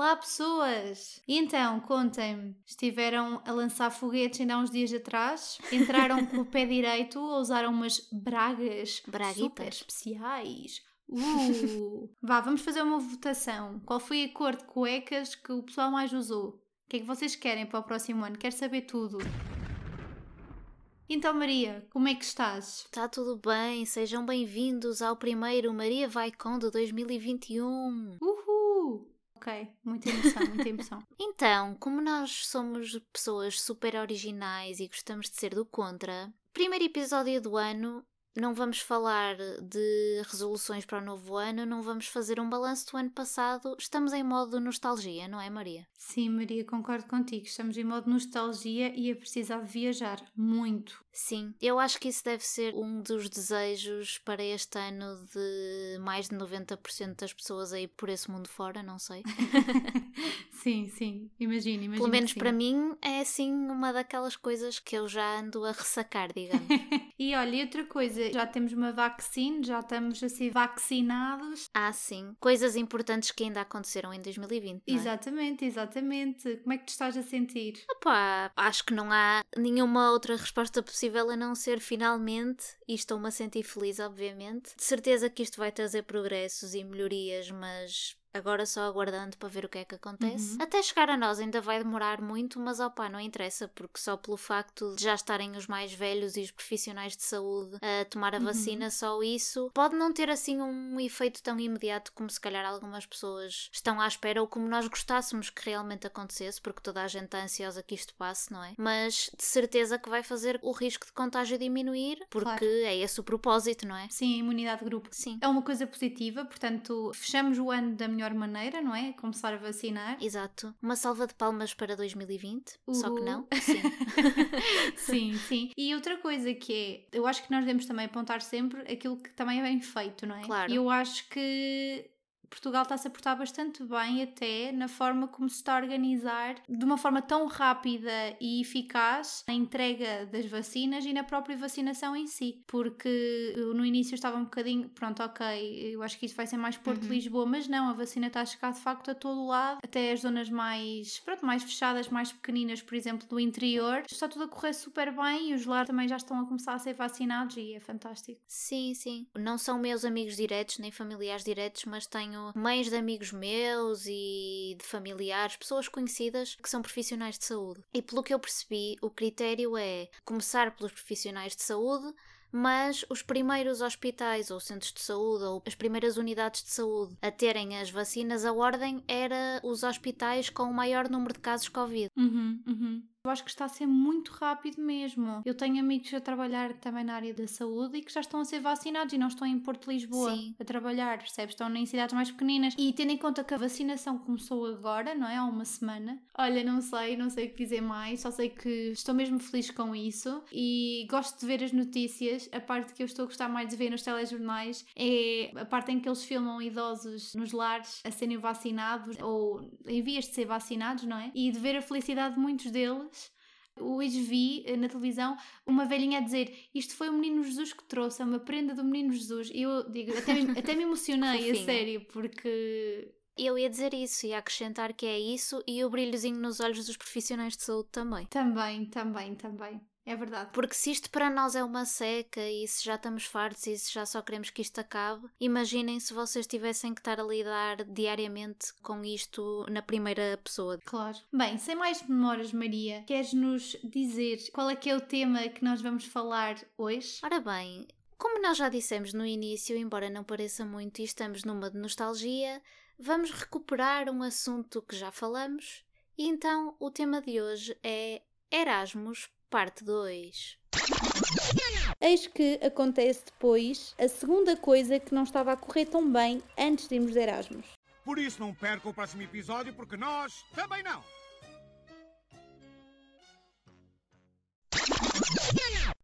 Olá, pessoas! Então, contem-me, estiveram a lançar foguetes ainda há uns dias atrás? Entraram com o pé direito ou usaram umas bragas Braguitas. super especiais? Uh! Vá, vamos fazer uma votação. Qual foi a cor de cuecas que o pessoal mais usou? O que é que vocês querem para o próximo ano? Quero saber tudo. Então, Maria, como é que estás? Está tudo bem, sejam bem-vindos ao primeiro Maria Vai Com de 2021. Uhul! Ok, muita emoção, muita emoção. Então, como nós somos pessoas super originais e gostamos de ser do contra, primeiro episódio do ano, não vamos falar de resoluções para o novo ano, não vamos fazer um balanço do ano passado, estamos em modo nostalgia, não é, Maria? Sim, Maria, concordo contigo. Estamos em modo nostalgia e a precisar de viajar. Muito. Sim, eu acho que isso deve ser um dos desejos para este ano de mais de 90% das pessoas aí por esse mundo fora, não sei. sim, sim. Imagina, imagina. Pelo menos para mim é assim uma daquelas coisas que eu já ando a ressacar, digamos. E olha, e outra coisa, já temos uma vacina, já estamos assim vacinados. ah, sim, coisas importantes que ainda aconteceram em 2020. Não é? Exatamente, exatamente. Como é que te estás a sentir? Opá, acho que não há nenhuma outra resposta possível a não ser finalmente, e estou-me a sentir feliz, obviamente. De certeza que isto vai trazer progressos e melhorias, mas agora só aguardando para ver o que é que acontece. Uhum. Até chegar a nós ainda vai demorar muito, mas opá, não interessa, porque só pelo facto de já estarem os mais velhos e os profissionais de saúde a tomar a Uhum. vacina, só isso pode não ter assim um efeito tão imediato como se calhar algumas pessoas estão à espera ou como nós gostássemos que realmente acontecesse, porque toda a gente está ansiosa que isto passe, não é? Mas de certeza que vai fazer o risco de contágio diminuir, porque Claro. é esse o propósito, não é? Sim, a imunidade de grupo. Sim. É uma coisa positiva, portanto, fechamos o ano da melhor maneira, não é? Começar a vacinar. Exato. Uma salva de palmas para 2020, só que Uhul. não. Sim. Sim, sim. E outra coisa que é, eu acho que nós devemos também apontar sempre aquilo que também é bem feito, não é? Claro. Eu acho que Portugal está-se a portar bastante bem até na forma como se está a organizar de uma forma tão rápida e eficaz a entrega das vacinas e na própria vacinação em si. Porque eu, no início estava um bocadinho, pronto, ok, eu acho que isso vai ser mais Porto Uhum. Lisboa, mas não, a vacina está a chegar de facto a todo o lado, até as zonas mais, pronto, mais fechadas, mais pequeninas, por exemplo, do interior. Está tudo a correr super bem e os lares também já estão a começar a ser vacinados e é fantástico. Sim, sim. Não são meus amigos diretos, nem familiares diretos, mas tenho mães de amigos meus e de familiares, pessoas conhecidas que são profissionais de saúde. E pelo que eu percebi, o critério é começar pelos profissionais de saúde, mas os primeiros hospitais ou centros de saúde ou as primeiras unidades de saúde a terem as vacinas, a ordem era os hospitais com o maior número de casos Covid. Uhum, uhum. Eu acho que está a ser muito rápido mesmo. Eu tenho amigos a trabalhar também na área da saúde e que já estão a ser vacinados e não estão em Porto Lisboa Sim. a trabalhar, percebes? Estão em cidades mais pequeninas. E tendo em conta que a vacinação começou agora, não é? Há uma semana. Olha, não sei, não sei o que dizer mais, só sei que estou mesmo feliz com isso e gosto de ver as notícias. A parte que eu estou a gostar mais de ver nos telejornais é a parte em que eles filmam idosos nos lares a serem vacinados ou em vias de ser vacinados, não é? E de ver a felicidade de muitos deles. Hoje vi eh, na televisão uma velhinha a dizer isto foi o Menino Jesus que trouxe, é uma prenda do Menino Jesus. E eu digo, até me, até me emocionei, a sério, porque Eu ia dizer isso e acrescentar que é isso e o brilhozinho nos olhos dos profissionais de saúde também. também, também, também. É verdade. Porque se isto para nós é uma seca e se já estamos fartos e se já só queremos que isto acabe, imaginem se vocês tivessem que estar a lidar diariamente com isto na primeira pessoa. Claro. Bem, sem mais demoras, Maria, queres-nos dizer qual é que é o tema que nós vamos falar hoje? Ora bem, como nós já dissemos no início, embora não pareça muito e estamos numa de nostalgia, vamos recuperar um assunto que já falamos e então o tema de hoje é Erasmus, parte 2. Eis que acontece depois a segunda coisa que não estava a correr tão bem antes de irmos de Erasmus. Por isso não perca o próximo episódio, porque nós também não.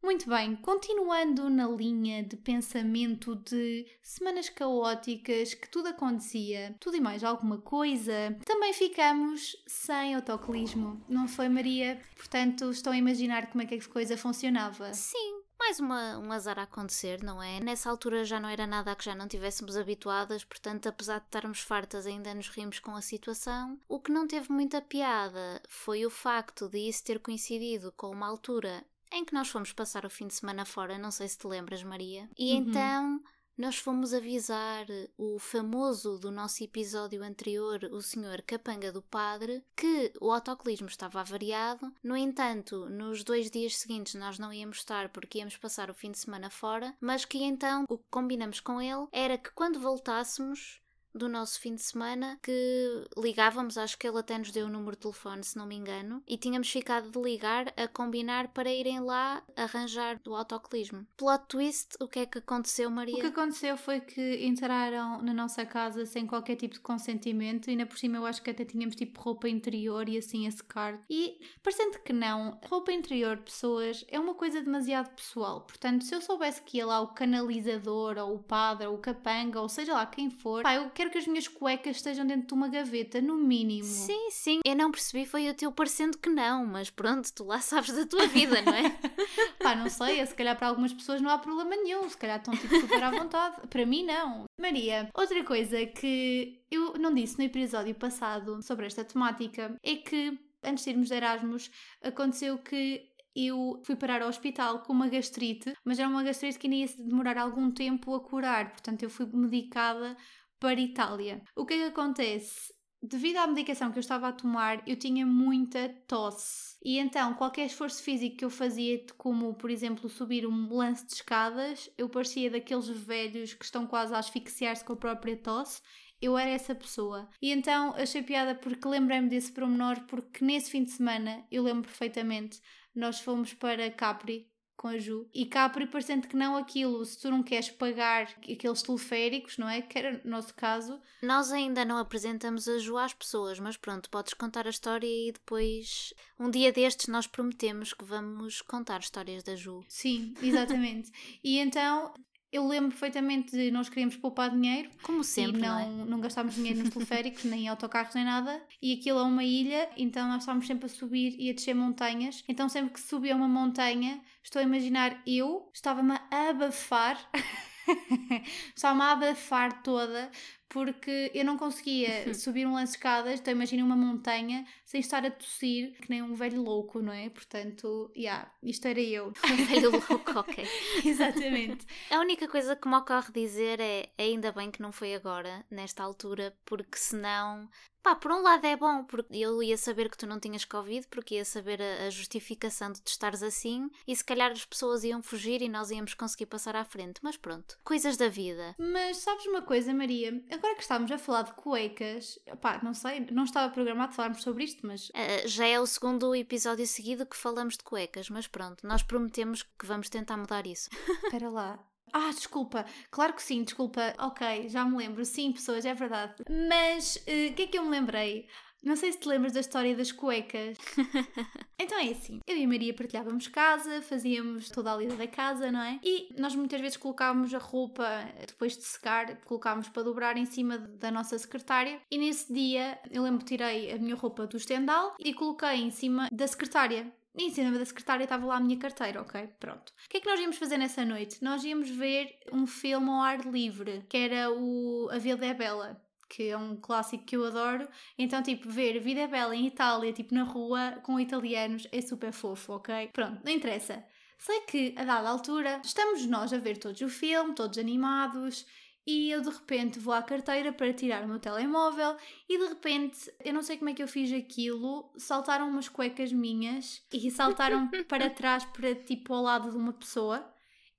Muito bem, continuando na linha de pensamento de semanas caóticas, que tudo acontecia, tudo e mais alguma coisa, também ficamos sem autocolismo, não foi, Maria? Portanto, estou a imaginar como é que a coisa funcionava. Sim, mais mais uma, um azar a acontecer, não é? Nessa altura já não era nada a que já não tivéssemos habituadas, portanto, apesar de estarmos fartas, ainda nos rimos com a situação. O que não teve muita piada foi o facto de isso ter coincidido com uma altura em que nós fomos passar o fim de semana fora, não sei se te lembras, Maria. E Uhum. então nós fomos avisar o famoso do nosso episódio anterior, o senhor Capanga do Padre, que o autocolismo estava avariado. No entanto, nos dois dias seguintes nós não íamos estar porque íamos passar o fim de semana fora, mas que então o que combinamos com ele era que quando voltássemos do nosso fim de semana que ligávamos, acho que ele até nos deu o número de telefone, se não me engano, e tínhamos ficado de ligar a combinar para irem lá arranjar o autocolismo. Plot twist, o que é que aconteceu, Maria? O que aconteceu foi que entraram na nossa casa sem qualquer tipo de consentimento e ainda por cima eu acho que até tínhamos tipo roupa interior e assim a secar. E parecendo que não, roupa interior de pessoas é uma coisa demasiado pessoal. Portanto, se eu soubesse que ia lá o canalizador ou o padre ou o capanga ou seja lá quem for, pá, eu quero que as minhas cuecas estejam dentro de uma gaveta, no mínimo. Sim, sim, eu não percebi, foi o teu parecendo que não, mas pronto, tu lá sabes da tua vida, não é? Pá, não sei, se calhar para algumas pessoas não há problema nenhum, se calhar estão tipo super à vontade. Para mim, não. Maria, outra coisa que eu não disse no episódio passado sobre esta temática é que antes de irmos de Erasmus aconteceu que eu fui parar ao hospital com uma gastrite, mas era uma gastrite que ainda ia demorar algum tempo a curar, portanto eu fui medicada para Itália. O que é que acontece? Devido à medicação que eu estava a tomar, eu tinha muita tosse. E então, qualquer esforço físico que eu fazia, como por exemplo subir um lance de escadas, eu parecia daqueles velhos que estão quase a asfixiar-se com a própria tosse. Eu era essa pessoa. E então achei piada porque lembrei-me desse promenor, porque nesse fim de semana, eu lembro perfeitamente, nós fomos para Capri com a Ju. E Capri, parecendo que não aquilo, se tu não queres pagar aqueles teleféricos, não é? Que era o nosso caso, Nós ainda não apresentamos a Ju às pessoas, mas pronto, podes contar a história e depois, um dia destes, nós prometemos que vamos contar histórias da Ju. Sim, exatamente. e então eu lembro perfeitamente de nós queríamos poupar dinheiro Como sempre, e não, não, é? não gastávamos dinheiro nos teleféricos, nem em autocarros, nem nada. E aquilo é uma ilha, então nós estávamos sempre a subir e a descer montanhas. Então sempre que subia uma montanha, estou a imaginar eu, estava-me a abafar. Estava-me a abafar toda porque eu não conseguia subir um lance de escadas, então imagina uma montanha sem estar a tossir, que nem um velho louco, não é? Portanto, yeah, isto era eu. Um velho louco, ok. Exatamente. A única coisa que me ocorre dizer é ainda bem que não foi agora, nesta altura, porque senão. Pá, por um lado é bom, porque eu ia saber que tu não tinhas Covid, porque ia saber a, a justificação de te estares assim, e se calhar as pessoas iam fugir e nós íamos conseguir passar à frente. Mas pronto, coisas da vida. Mas sabes uma coisa, Maria? Agora que estamos a falar de cuecas, pá, não sei, não estava programado falarmos sobre isto, mas Ah, já é o segundo episódio seguido que falamos de cuecas, mas pronto, nós prometemos que vamos tentar mudar isso. espera lá. Ah, desculpa, claro que sim, desculpa. Ok, já me lembro, sim, pessoas, é verdade. Mas eh, o que é que eu me lembrei? Não sei se te lembras da história das cuecas. então é assim, eu e a Maria partilhávamos casa, fazíamos toda a lida da casa, não é? E nós muitas vezes colocávamos a roupa, depois de secar, colocávamos para dobrar em cima da nossa secretária. E nesse dia, eu lembro que tirei a minha roupa do estendal e coloquei em cima da secretária. E em cima da secretária estava lá a minha carteira, ok? Pronto. O que é que nós íamos fazer nessa noite? Nós íamos ver um filme ao ar livre, que era o A Vida é Bela que é um clássico que eu adoro. Então, tipo, ver Vida é Bela em Itália, tipo, na rua, com italianos, é super fofo, ok? Pronto, não interessa. Sei que, a dada altura, estamos nós a ver todos o filme, todos animados, e eu de repente vou à carteira para tirar o meu telemóvel e de repente, eu não sei como é que eu fiz aquilo, saltaram umas cuecas minhas e saltaram para trás, para tipo ao lado de uma pessoa.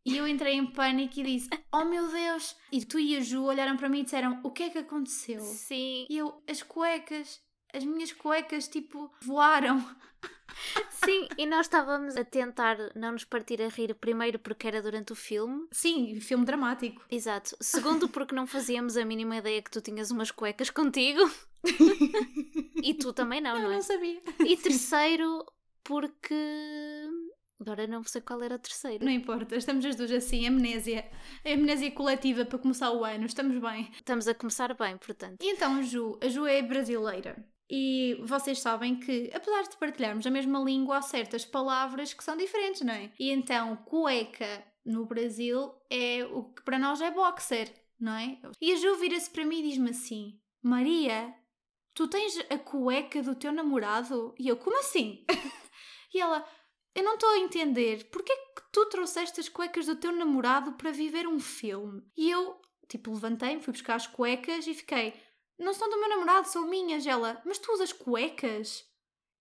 E eu entrei em pânico e disse: Oh meu Deus! E tu e a Ju olharam para mim e disseram: O que é que aconteceu? Sim, E eu, as cuecas, as minhas cuecas, tipo, voaram. sim, e nós estávamos a tentar não nos partir a rir, primeiro porque era durante o filme, Sim, filme dramático. exato. Segundo, porque não fazíamos a mínima ideia que tu tinhas umas cuecas contigo. e tu também não, Eu não é? não sabia. E terceiro, porque. Agora não sei qual era o terceiro. Não importa, estamos as duas assim, amnésia. Amnésia coletiva para começar o ano, estamos bem. Estamos a começar bem, portanto. E então a Ju, a Ju é brasileira. E vocês sabem que, apesar de partilharmos a mesma língua, há certas palavras que são diferentes, não é? E então, cueca no Brasil é o que para nós é boxer, não é? E a Ju vira-se para mim e diz-me assim: Maria, tu tens a cueca do teu namorado? E eu, como assim? e ela, eu não estou a entender, porquê que tu trouxeste as cuecas do teu namorado para viver um filme? E eu, tipo, levantei-me, fui buscar as cuecas e fiquei, não são do meu namorado, são minhas. Ela, mas tu usas cuecas?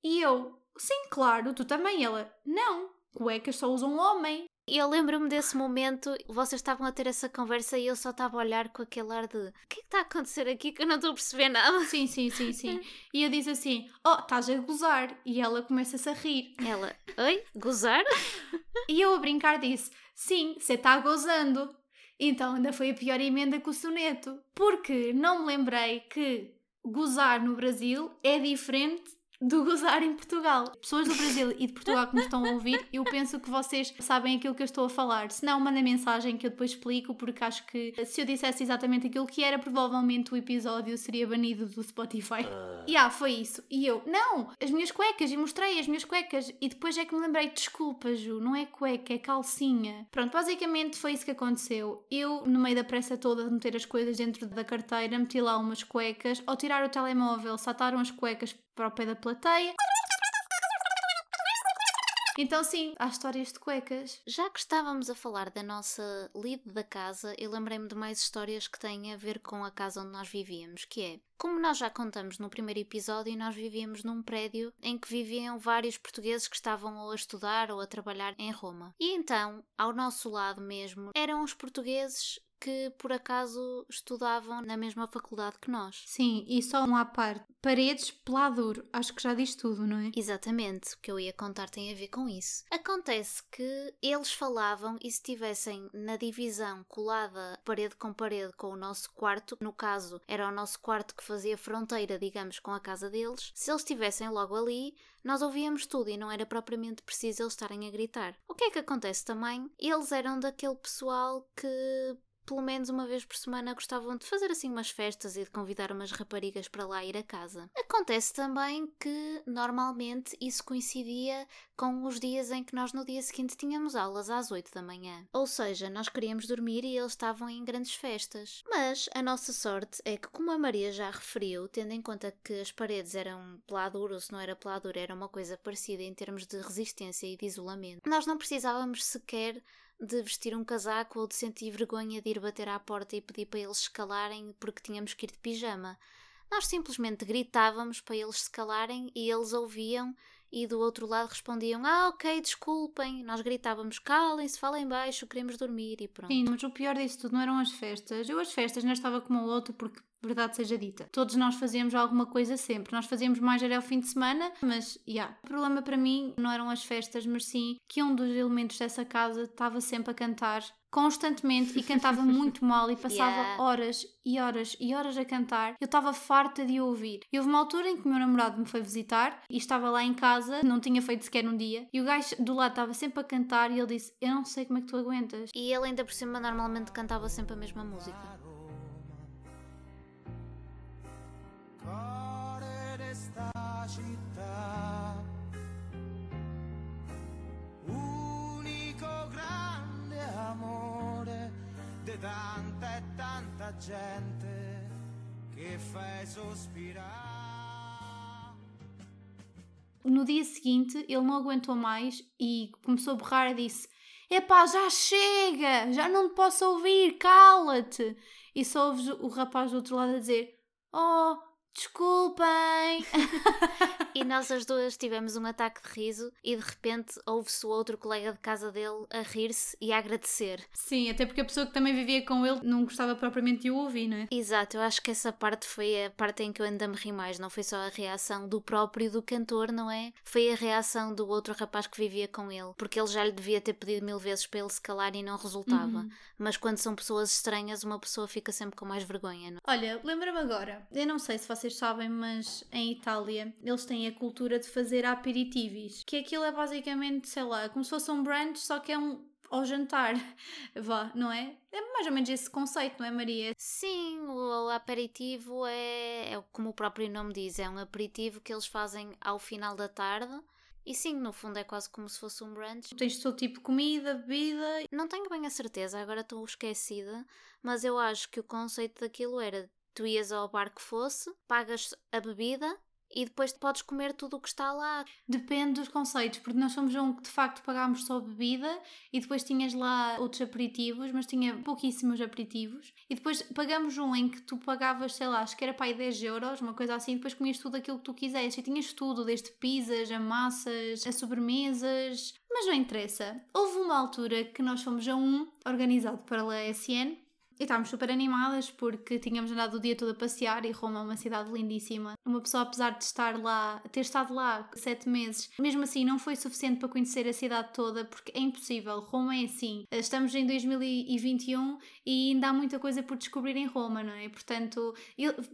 E eu, sim, claro, tu também. Ela, não, cuecas só usam um homem. E eu lembro-me desse momento, vocês estavam a ter essa conversa e eu só estava a olhar com aquele ar de o que é que está a acontecer aqui que eu não estou a perceber nada. Sim, sim, sim, sim. e eu disse assim: Oh, estás a gozar. E ela começa-se a rir. Ela, oi? Gozar? e eu a brincar disse: Sim, você está gozando. Então ainda foi a pior emenda que o soneto. Porque não me lembrei que gozar no Brasil é diferente do gozar em Portugal. Pessoas do Brasil e de Portugal que me estão a ouvir, eu penso que vocês sabem aquilo que eu estou a falar. Se não, manda mensagem que eu depois explico, porque acho que se eu dissesse exatamente aquilo que era, provavelmente o episódio seria banido do Spotify. E ah, foi isso. E eu, não, as minhas cuecas, e mostrei as minhas cuecas, e depois é que me lembrei, desculpa, Ju, não é cueca, é calcinha. Pronto, basicamente foi isso que aconteceu. Eu, no meio da pressa toda de meter as coisas dentro da carteira, meti lá umas cuecas, ao tirar o telemóvel, saltaram as cuecas para o pé da plateia. Então, sim, há histórias de cuecas. Já que estávamos a falar da nossa lead da casa, eu lembrei-me de mais histórias que têm a ver com a casa onde nós vivíamos, que é, como nós já contamos no primeiro episódio, nós vivíamos num prédio em que viviam vários portugueses que estavam ou a estudar ou a trabalhar em Roma. E então, ao nosso lado mesmo, eram os portugueses que por acaso estudavam na mesma faculdade que nós. Sim, e só um à parte. Paredes, peladuro. Acho que já diz tudo, não é? Exatamente. O que eu ia contar tem a ver com isso. Acontece que eles falavam e se estivessem na divisão colada parede com parede com o nosso quarto, no caso era o nosso quarto que fazia fronteira, digamos, com a casa deles, se eles estivessem logo ali, nós ouvíamos tudo e não era propriamente preciso eles estarem a gritar. O que é que acontece também? Eles eram daquele pessoal que pelo menos uma vez por semana gostavam de fazer assim umas festas e de convidar umas raparigas para lá ir a casa. Acontece também que normalmente isso coincidia com os dias em que nós no dia seguinte tínhamos aulas às 8 da manhã. Ou seja, nós queríamos dormir e eles estavam em grandes festas. Mas a nossa sorte é que, como a Maria já referiu, tendo em conta que as paredes eram peladuro, ou se não era peladuro, era uma coisa parecida em termos de resistência e de isolamento, nós não precisávamos sequer de vestir um casaco ou de sentir vergonha de ir bater à porta e pedir para eles escalarem porque tínhamos que ir de pijama. Nós simplesmente gritávamos para eles se calarem e eles ouviam e do outro lado respondiam: Ah, ok, desculpem. Nós gritávamos: calem-se, falem baixo, queremos dormir e pronto. Sim, mas o pior disso tudo não eram as festas. Eu, as festas, não estava como o outro porque verdade seja dita. Todos nós fazíamos alguma coisa sempre. Nós fazíamos mais era ao fim de semana, mas, já. Yeah. O problema para mim não eram as festas, mas sim que um dos elementos dessa casa estava sempre a cantar constantemente e cantava muito mal e passava yeah. horas e horas e horas a cantar. Eu estava farta de ouvir. E houve uma altura em que o meu namorado me foi visitar e estava lá em casa, não tinha feito sequer um dia, e o gajo do lado estava sempre a cantar e ele disse: Eu não sei como é que tu aguentas. E ele ainda por cima normalmente cantava sempre a mesma música. Tanta e tanta gente. No dia seguinte, ele não aguentou mais e começou a berrar e disse: Epá, já chega! Já não te posso ouvir, cala-te! E só ouves o rapaz do outro lado a dizer: Oh, Desculpem! e nós as duas tivemos um ataque de riso e de repente ouve-se o outro colega de casa dele a rir-se e a agradecer. Sim, até porque a pessoa que também vivia com ele não gostava propriamente de o ouvir, não é? Exato, eu acho que essa parte foi a parte em que eu ainda me ri mais. Não foi só a reação do próprio do cantor, não é? Foi a reação do outro rapaz que vivia com ele, porque ele já lhe devia ter pedido mil vezes para ele se calar e não resultava. Uhum. Mas quando são pessoas estranhas, uma pessoa fica sempre com mais vergonha, não? Olha, lembra-me agora, eu não sei se vocês vocês sabem, mas em Itália eles têm a cultura de fazer aperitivis, que aquilo é basicamente, sei lá, como se fosse um brunch, só que é um ao jantar. Vá, não é? É mais ou menos esse conceito, não é, Maria? Sim, o aperitivo é, é como o próprio nome diz, é um aperitivo que eles fazem ao final da tarde. E sim, no fundo é quase como se fosse um brunch. Tens todo tipo de comida, bebida. Não tenho bem a certeza, agora estou esquecida, mas eu acho que o conceito daquilo era tu ias ao bar que fosse, pagas a bebida e depois podes comer tudo o que está lá. Depende dos conceitos, porque nós fomos um que de facto pagámos só bebida e depois tinhas lá outros aperitivos, mas tinha pouquíssimos aperitivos. E depois pagamos um em que tu pagavas, sei lá, acho que era para aí 10 euros, uma coisa assim, e depois comias tudo aquilo que tu quisesse. E tinhas tudo, desde pizzas, a massas, a sobremesas. Mas não interessa. Houve uma altura que nós fomos a um, organizado pela SN, e estávamos super animadas porque tínhamos andado o dia todo a passear e Roma é uma cidade lindíssima. Uma pessoa, apesar de estar lá, ter estado lá sete meses, mesmo assim não foi suficiente para conhecer a cidade toda porque é impossível. Roma é assim. Estamos em 2021 e ainda há muita coisa por descobrir em Roma, não é? Portanto,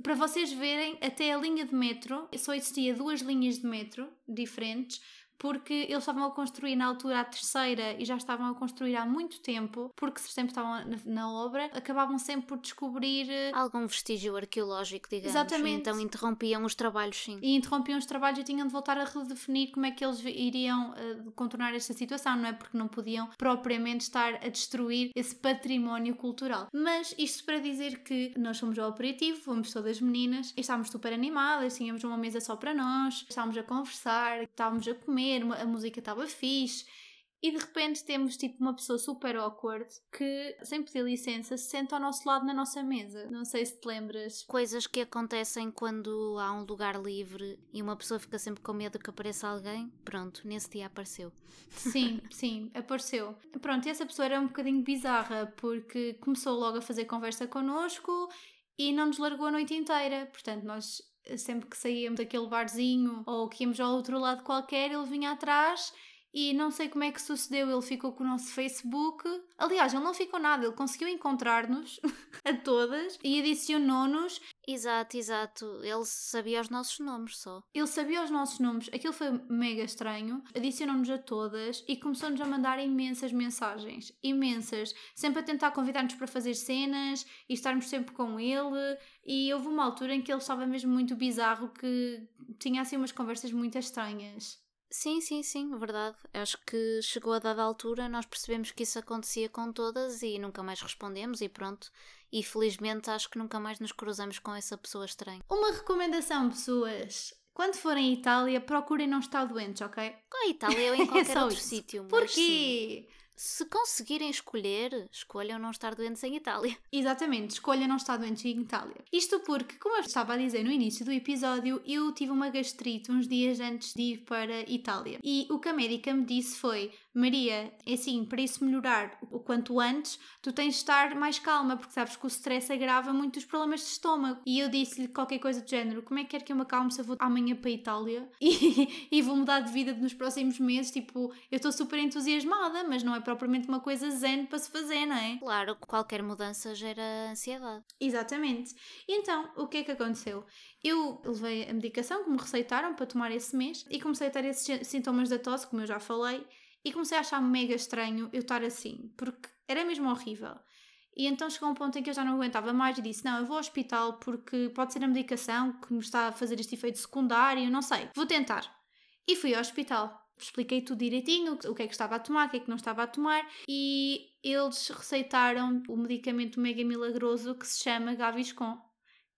para vocês verem, até a linha de metro, só existia duas linhas de metro diferentes porque eles estavam a construir na altura a terceira e já estavam a construir há muito tempo, porque sempre estavam na, na obra, acabavam sempre por descobrir eh, algum vestígio arqueológico, digamos. Exatamente. Então interrompiam os trabalhos, sim. E interrompiam os trabalhos e tinham de voltar a redefinir como é que eles iriam uh, contornar esta situação, não é? Porque não podiam propriamente estar a destruir esse património cultural. Mas isto para dizer que nós fomos ao aperitivo, fomos todas meninas, e estávamos super animadas, tínhamos uma mesa só para nós, estávamos a conversar, estávamos a comer comer, a música estava fixe. E de repente temos tipo uma pessoa super awkward que, sem pedir licença, se senta ao nosso lado na nossa mesa. Não sei se te lembras. Coisas que acontecem quando há um lugar livre e uma pessoa fica sempre com medo que apareça alguém. Pronto, nesse dia apareceu. Sim, sim, apareceu. Pronto, e essa pessoa era um bocadinho bizarra porque começou logo a fazer conversa connosco e não nos largou a noite inteira. Portanto, nós sempre que saíamos daquele barzinho ou que íamos ao outro lado qualquer, ele vinha atrás e não sei como é que sucedeu, ele ficou com o nosso Facebook. Aliás, ele não ficou nada, ele conseguiu encontrar-nos a todas e adicionou-nos. Exato, exato. Ele sabia os nossos nomes só. Ele sabia os nossos nomes, aquilo foi mega estranho. Adicionou-nos a todas e começou-nos a mandar imensas mensagens. Imensas. Sempre a tentar convidar-nos para fazer cenas e estarmos sempre com ele. E houve uma altura em que ele estava mesmo muito bizarro, que tinha assim umas conversas muito estranhas. Sim, sim, sim, verdade. Acho que chegou a dada altura, nós percebemos que isso acontecia com todas e nunca mais respondemos e pronto. E felizmente acho que nunca mais nos cruzamos com essa pessoa estranha. Uma recomendação, pessoas. Quando forem à Itália, procurem não estar doentes, ok? A Itália ou em qualquer é outro sítio. Porquê? Sim se conseguirem escolher, escolham não estar doentes em Itália. Exatamente, escolham não estar doentes em Itália. Isto porque, como eu estava a dizer no início do episódio, eu tive uma gastrite uns dias antes de ir para Itália. E o que a médica me disse foi: Maria, é assim, para isso melhorar o quanto antes, tu tens de estar mais calma, porque sabes que o stress agrava muito os problemas de estômago. E eu disse-lhe qualquer coisa do género: como é que quer que eu me acalme se eu vou amanhã para a Itália e, e vou mudar de vida nos próximos meses? Tipo, eu estou super entusiasmada, mas não é propriamente uma coisa zen para se fazer, não é? Claro, qualquer mudança gera ansiedade. Exatamente. E então, o que é que aconteceu? Eu levei a medicação que me receitaram para tomar esse mês e comecei a ter esses sintomas da tosse, como eu já falei e comecei a achar mega estranho eu estar assim, porque era mesmo horrível. E então chegou um ponto em que eu já não aguentava mais e disse: Não, eu vou ao hospital porque pode ser a medicação que me está a fazer este efeito secundário, não sei, vou tentar. E fui ao hospital. Expliquei tudo direitinho, o que é que estava a tomar, o que é que não estava a tomar, e eles receitaram o medicamento mega milagroso que se chama Gaviscon,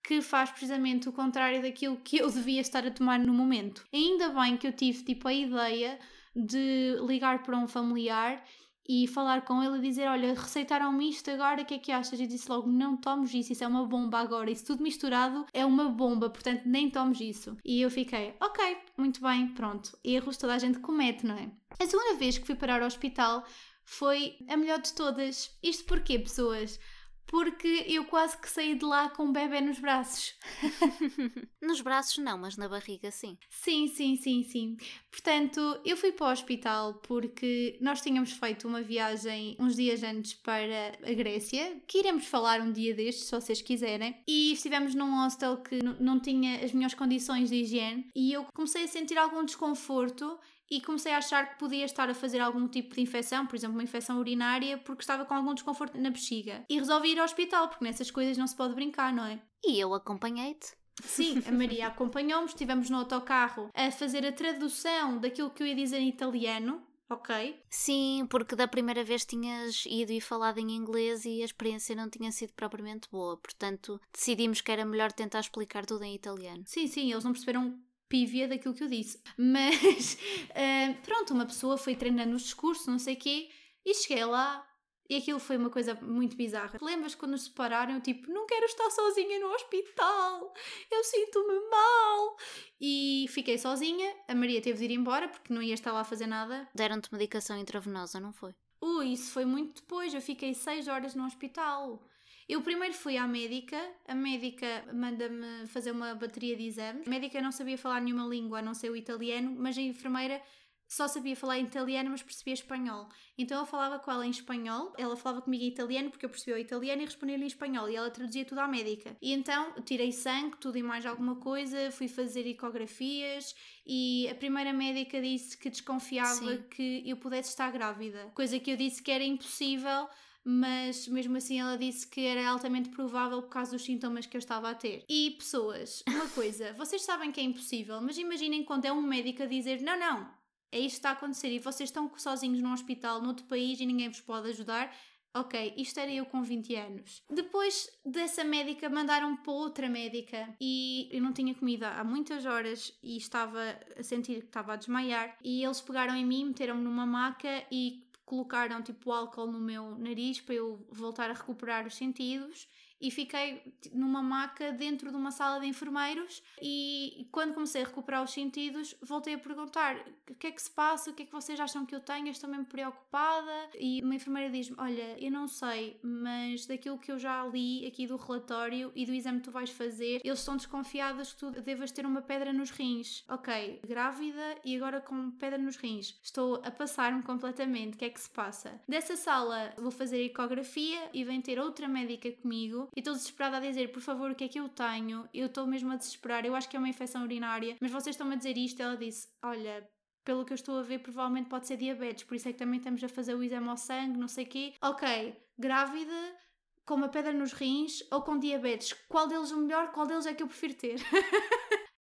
que faz precisamente o contrário daquilo que eu devia estar a tomar no momento. Ainda bem que eu tive tipo a ideia de ligar para um familiar e falar com ele e dizer: Olha, receitaram-me isto agora, o que é que achas? E disse logo: Não tomes isso, isso é uma bomba agora. Isso tudo misturado é uma bomba, portanto nem tomes isso. E eu fiquei: Ok, muito bem, pronto. Erros toda a gente comete, não é? A segunda vez que fui parar ao hospital foi a melhor de todas. Isto porquê, pessoas? Porque eu quase que saí de lá com um bebê nos braços. nos braços não, mas na barriga sim. Sim, sim, sim, sim. Portanto, eu fui para o hospital porque nós tínhamos feito uma viagem uns dias antes para a Grécia, que iremos falar um dia destes, se vocês quiserem, e estivemos num hostel que não tinha as melhores condições de higiene e eu comecei a sentir algum desconforto e comecei a achar que podia estar a fazer algum tipo de infecção, por exemplo, uma infecção urinária, porque estava com algum desconforto na bexiga. E resolvi ir ao hospital, porque nessas coisas não se pode brincar, não é? E eu acompanhei-te. Sim, a Maria acompanhou-me, estivemos no autocarro a fazer a tradução daquilo que eu ia dizer em italiano, ok? Sim, porque da primeira vez tinhas ido e falado em inglês e a experiência não tinha sido propriamente boa, portanto decidimos que era melhor tentar explicar tudo em italiano. Sim, sim, eles não perceberam pívia daquilo que eu disse. Mas uh, pronto, uma pessoa foi treinando os discursos, não sei o quê, e cheguei lá. E aquilo foi uma coisa muito bizarra. Lembras quando nos separaram? Eu tipo, não quero estar sozinha no hospital, eu sinto-me mal. E fiquei sozinha. A Maria teve de ir embora porque não ia estar lá a fazer nada. Deram-te medicação intravenosa, não foi? Ui, isso foi muito depois. Eu fiquei seis horas no hospital. Eu primeiro fui à médica, a médica manda-me fazer uma bateria de exames. A médica não sabia falar nenhuma língua a não ser o italiano, mas a enfermeira só sabia falar italiano, mas percebia espanhol. Então eu falava com ela em espanhol, ela falava comigo em italiano porque eu percebia o italiano e respondia-lhe em espanhol e ela traduzia tudo à médica. E então tirei sangue, tudo e mais alguma coisa, fui fazer ecografias e a primeira médica disse que desconfiava Sim. que eu pudesse estar grávida, coisa que eu disse que era impossível mas mesmo assim ela disse que era altamente provável por causa dos sintomas que eu estava a ter. E pessoas, uma coisa, vocês sabem que é impossível, mas imaginem quando é um médico a dizer: não, não, é isto que está a acontecer e vocês estão sozinhos num hospital, noutro país e ninguém vos pode ajudar. Ok, isto era eu com 20 anos. Depois dessa médica, mandaram-me para outra médica e eu não tinha comida há muitas horas e estava a sentir que estava a desmaiar. E eles pegaram em mim, meteram-me numa maca e colocaram tipo álcool no meu nariz para eu voltar a recuperar os sentidos e fiquei numa maca dentro de uma sala de enfermeiros e quando comecei a recuperar os sentidos voltei a perguntar o que é que se passa, o que é que vocês acham que eu tenho, estou mesmo preocupada. E uma enfermeira diz-me, olha, eu não sei mas daquilo que eu já li aqui do relatório e do exame que tu vais fazer, eles estão desconfiados que tu devas ter uma pedra nos rins. Ok, grávida e agora com pedra nos rins. Estou a passar-me completamente, o que é que se passa? Dessa sala vou fazer ecografia e vem ter outra médica comigo e estou desesperada a dizer, por favor, o que é que eu tenho? Eu estou mesmo a desesperar, eu acho que é uma infecção urinária, mas vocês estão-me a dizer isto. Ela disse, olha, pelo que eu estou a ver, provavelmente pode ser diabetes, por isso é que também estamos a fazer o exame ao sangue, não sei o quê. Ok, grávida, com uma pedra nos rins ou com diabetes, qual deles o melhor, qual deles é que eu prefiro ter?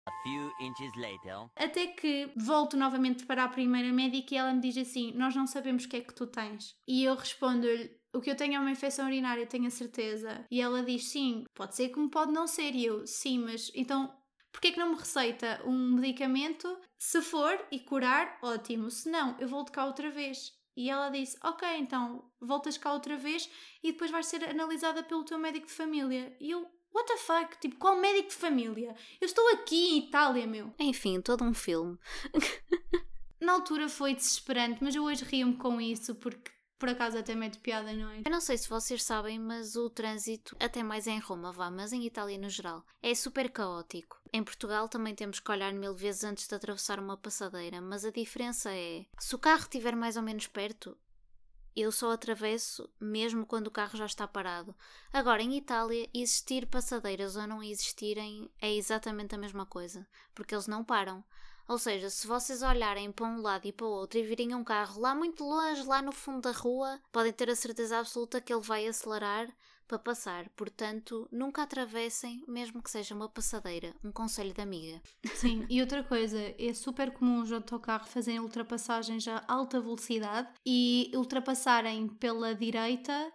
A few inches later. Até que volto novamente para a primeira médica e ela me diz assim: Nós não sabemos o que é que tu tens. E eu respondo-lhe: O que eu tenho é uma infecção urinária, tenho a certeza. E ela diz: Sim, pode ser como pode não ser. E eu: Sim, mas então Porquê que não me receita um medicamento? Se for e curar, ótimo. Se não, eu volto cá outra vez. E ela disse: Ok, então voltas cá outra vez e depois vais ser analisada pelo teu médico de família. E eu: What the fuck? Tipo, qual médico de família? Eu estou aqui em Itália, meu. Enfim, todo um filme. Na altura foi desesperante, mas eu hoje rio-me com isso porque por acaso até mete piada, não é? Eu não sei se vocês sabem, mas o trânsito, até mais em Roma, vá, mas em Itália no geral, é super caótico. Em Portugal também temos que olhar mil vezes antes de atravessar uma passadeira, mas a diferença é: se o carro estiver mais ou menos perto, eu só atravesso mesmo quando o carro já está parado. Agora, em Itália, existir passadeiras ou não existirem é exatamente a mesma coisa, porque eles não param. Ou seja, se vocês olharem para um lado e para o outro e virem um carro lá muito longe, lá no fundo da rua, podem ter a certeza absoluta que ele vai acelerar para passar. Portanto, nunca atravessem, mesmo que seja uma passadeira. Um conselho de amiga. Sim, e outra coisa, é super comum os autocarros fazerem ultrapassagens a alta velocidade e ultrapassarem pela direita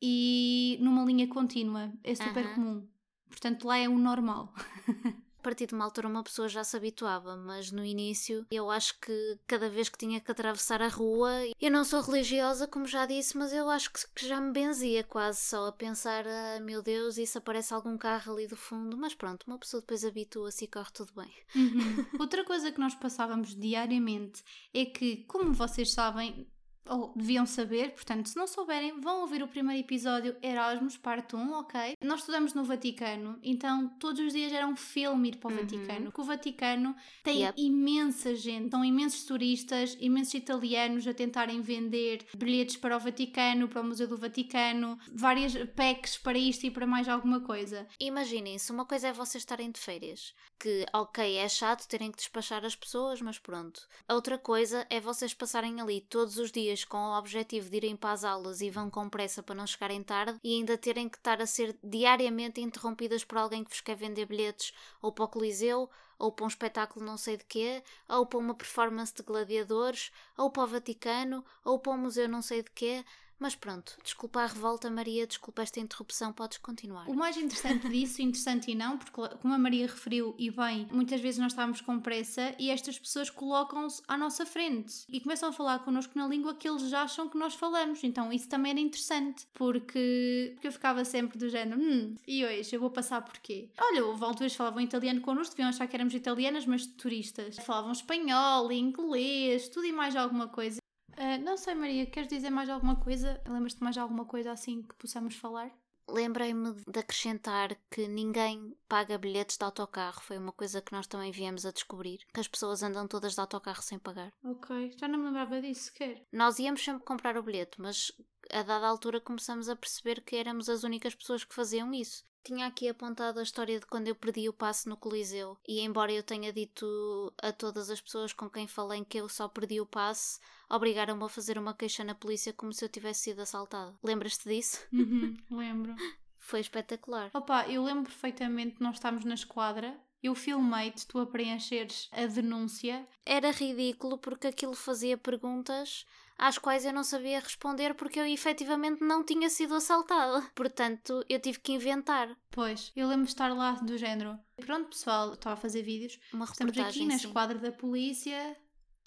e numa linha contínua. É super Aham. comum. Portanto, lá é o normal. Partir de uma altura uma pessoa já se habituava, mas no início eu acho que cada vez que tinha que atravessar a rua, eu não sou religiosa, como já disse, mas eu acho que- já me benzia quase só a pensar, ah, meu Deus, se aparece algum carro ali do fundo, mas pronto, uma pessoa depois habitua-se e corre tudo bem. Uhum. Outra coisa que nós passávamos diariamente é que, como vocês sabem, ou deviam saber, portanto, se não souberem, vão ouvir o primeiro episódio Erasmus, parte 1, ok? Nós estudamos no Vaticano, então todos os dias era um filme ir para o Uhum. Vaticano, porque o Vaticano tem Yep. imensa gente, são imensos turistas, imensos italianos a tentarem vender bilhetes para o Vaticano, para o Museu do Vaticano, várias packs para isto e para mais alguma coisa. Imaginem-se, uma coisa é vocês estarem de férias, que ok, é chato terem que despachar as pessoas, mas pronto. A outra coisa é vocês passarem ali todos os dias com o objetivo de irem para as aulas e vão com pressa para não chegarem tarde e ainda terem que estar a ser diariamente interrompidas por alguém que vos quer vender bilhetes ou para o Coliseu, ou para um espetáculo não sei de quê, ou para uma performance de gladiadores, ou para o Vaticano, ou para um museu não sei de quê. Mas pronto, desculpa a revolta, Maria, desculpa esta interrupção, podes continuar. O mais interessante disso, interessante e não, porque como a Maria referiu e bem, muitas vezes nós estamos com pressa e estas pessoas colocam-se à nossa frente e começam a falar connosco na língua que eles acham que nós falamos. Então isso também era interessante, porque, porque eu ficava sempre do género, hum, e hoje eu vou passar por quê? Olha, houve alturas falavam italiano connosco, deviam achar que éramos italianas, mas turistas. Falavam espanhol, inglês, tudo e mais alguma coisa. Ah, não sei, Maria, queres dizer mais alguma coisa? Lembras-te mais alguma coisa assim que possamos falar? Lembrei-me de acrescentar que ninguém paga bilhetes de autocarro. Foi uma coisa que nós também viemos a descobrir. Que as pessoas andam todas de autocarro sem pagar. Ok, já não me lembrava disso sequer. Nós íamos sempre comprar o bilhete, mas a dada altura começamos a perceber que éramos as únicas pessoas que faziam isso. Tinha aqui apontado a história de quando eu perdi o passe no Coliseu. E embora eu tenha dito a todas as pessoas com quem falei que eu só perdi o passe, obrigaram-me a fazer uma queixa na polícia como se eu tivesse sido assaltada. Lembras-te disso? Uhum, lembro. Foi espetacular. Opa, eu lembro perfeitamente nós estávamos na esquadra. Eu filmei-te, tu a preencheres a denúncia. Era ridículo porque aquilo fazia perguntas às quais eu não sabia responder porque eu efetivamente não tinha sido assaltada. Portanto, eu tive que inventar Pois, eu lembro de estar lá do género. Pronto, pessoal, estava a fazer vídeos. uma Estamos aqui na sim. esquadra da polícia.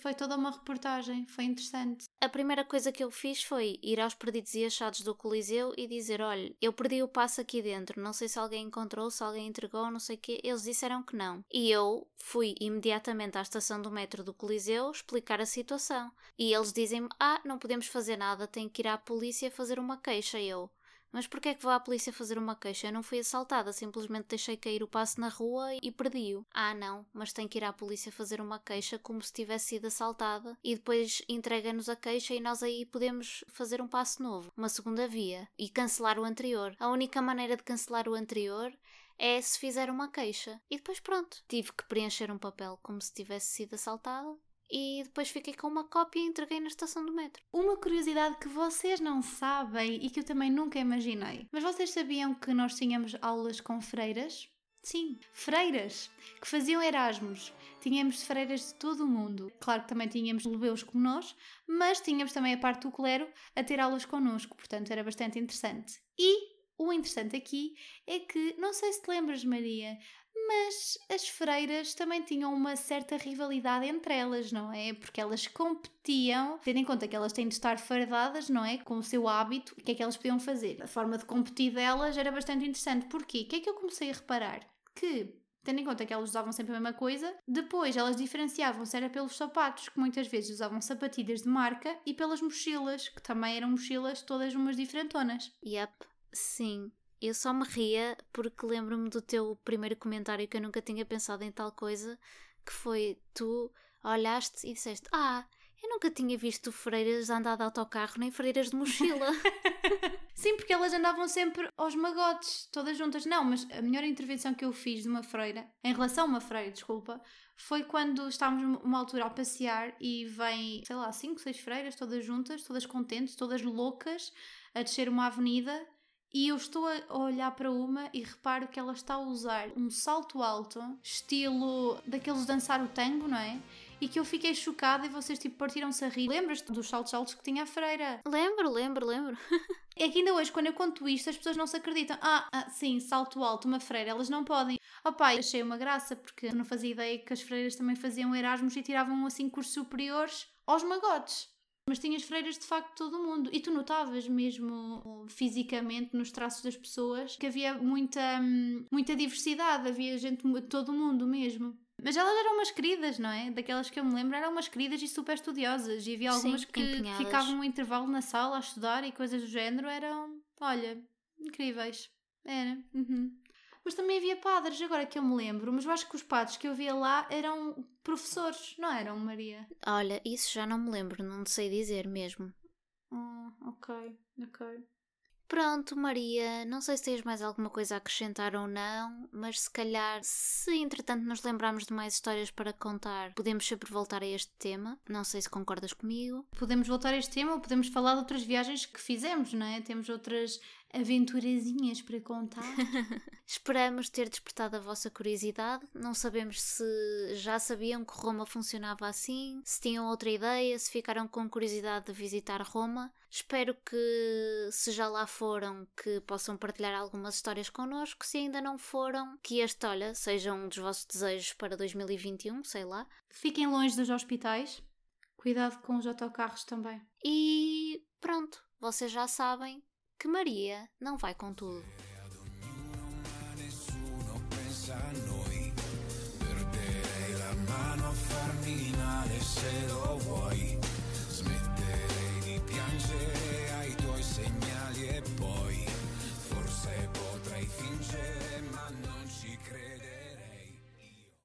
Foi toda uma reportagem, foi interessante. A primeira coisa que eu fiz foi ir aos perdidos e achados do Coliseu e dizer: olha, eu perdi o passo aqui dentro, não sei se alguém encontrou, se alguém entregou, não sei o quê. Eles disseram que não. E eu fui imediatamente à estação do metro do Coliseu explicar a situação. E eles dizem-me: ah, não podemos fazer nada, tenho que ir à polícia fazer uma queixa. Eu. Mas porquê é que vou à polícia fazer uma queixa? Eu não fui assaltada, simplesmente deixei cair o passo na rua e perdi-o. Ah, não, mas tem que ir à polícia fazer uma queixa como se tivesse sido assaltada e depois entrega-nos a queixa e nós aí podemos fazer um passo novo, uma segunda via e cancelar o anterior. A única maneira de cancelar o anterior é se fizer uma queixa. E depois pronto, tive que preencher um papel como se tivesse sido assaltada. E depois fiquei com uma cópia e entreguei na estação do metro. Uma curiosidade que vocês não sabem e que eu também nunca imaginei. Mas vocês sabiam que nós tínhamos aulas com freiras? Sim, freiras que faziam Erasmus. Tínhamos freiras de todo o mundo. Claro que também tínhamos lebeus como nós, mas tínhamos também a parte do clero a ter aulas connosco, portanto era bastante interessante. E o interessante aqui é que, não sei se te lembras, Maria, mas as freiras também tinham uma certa rivalidade entre elas, não é? Porque elas competiam, tendo em conta que elas têm de estar fardadas, não é? Com o seu hábito, o que é que elas podiam fazer? A forma de competir delas era bastante interessante. Porquê? O que é que eu comecei a reparar? Que Tendo em conta que elas usavam sempre a mesma coisa, depois elas diferenciavam-se era pelos sapatos, que muitas vezes usavam sapatilhas de marca, e pelas mochilas, que também eram mochilas todas umas diferentonas. Yep, sim. Eu só me ria porque lembro-me do teu primeiro comentário que eu nunca tinha pensado em tal coisa, que foi tu olhaste e disseste: Ah, eu nunca tinha visto freiras andar de autocarro nem freiras de mochila. Sim, porque elas andavam sempre aos magotes, todas juntas. Não, mas a melhor intervenção que eu fiz de uma freira, em relação a uma freira, desculpa, foi quando estávamos numa altura a passear e vem, sei lá, cinco, seis freiras, todas juntas, todas contentes, todas loucas, a descer uma avenida. E eu estou a olhar para uma e reparo que ela está a usar um salto alto, estilo daqueles dançar o tango, não é? E que eu fiquei chocada e vocês tipo partiram-se a rir. Lembras-te dos saltos altos que tinha a freira? lembro, lembro, lembro. É que ainda hoje, quando eu conto isto, as pessoas não se acreditam. Ah, ah, sim, salto alto, uma freira, elas não podem. Oh pai, achei uma graça, porque não fazia ideia que as freiras também faziam Erasmus e tiravam assim cursos superiores aos magotes. Mas tinhas freiras de facto de todo o mundo. E tu notavas mesmo fisicamente nos traços das pessoas que havia muita, hum, muita diversidade, havia gente de todo o mundo mesmo. Mas elas eram umas queridas, não é? Daquelas que eu me lembro, eram umas queridas e super estudiosas. E havia algumas Sim, que empenhadas. ficavam um intervalo na sala a estudar e coisas do género. Eram, olha, incríveis. Era. uhum. Mas também havia padres, agora que eu me lembro. Mas eu acho que os padres que eu via lá eram professores, não eram, Maria? Olha, isso já não me lembro, não sei dizer mesmo. Ah, ok, ok. Pronto, Maria, não sei se tens mais alguma coisa a acrescentar ou não, mas se calhar, se entretanto nos lembrarmos de mais histórias para contar, podemos sempre voltar a este tema. Não sei se concordas comigo. Podemos voltar a este tema ou podemos falar de outras viagens que fizemos, não é? Temos outras aventurazinhas para contar. Esperamos ter despertado a vossa curiosidade. Não sabemos se já sabiam que Roma funcionava assim, se tinham outra ideia, se ficaram com curiosidade de visitar Roma. Espero que, se já lá foram, que possam partilhar algumas histórias connosco. Se ainda não foram, que este, olha, seja um dos vossos desejos para 2021, sei lá. Fiquem longe dos hospitais. Cuidado com os autocarros também. E pronto, vocês já sabem que Maria não vai com tudo. Forse potrei fingere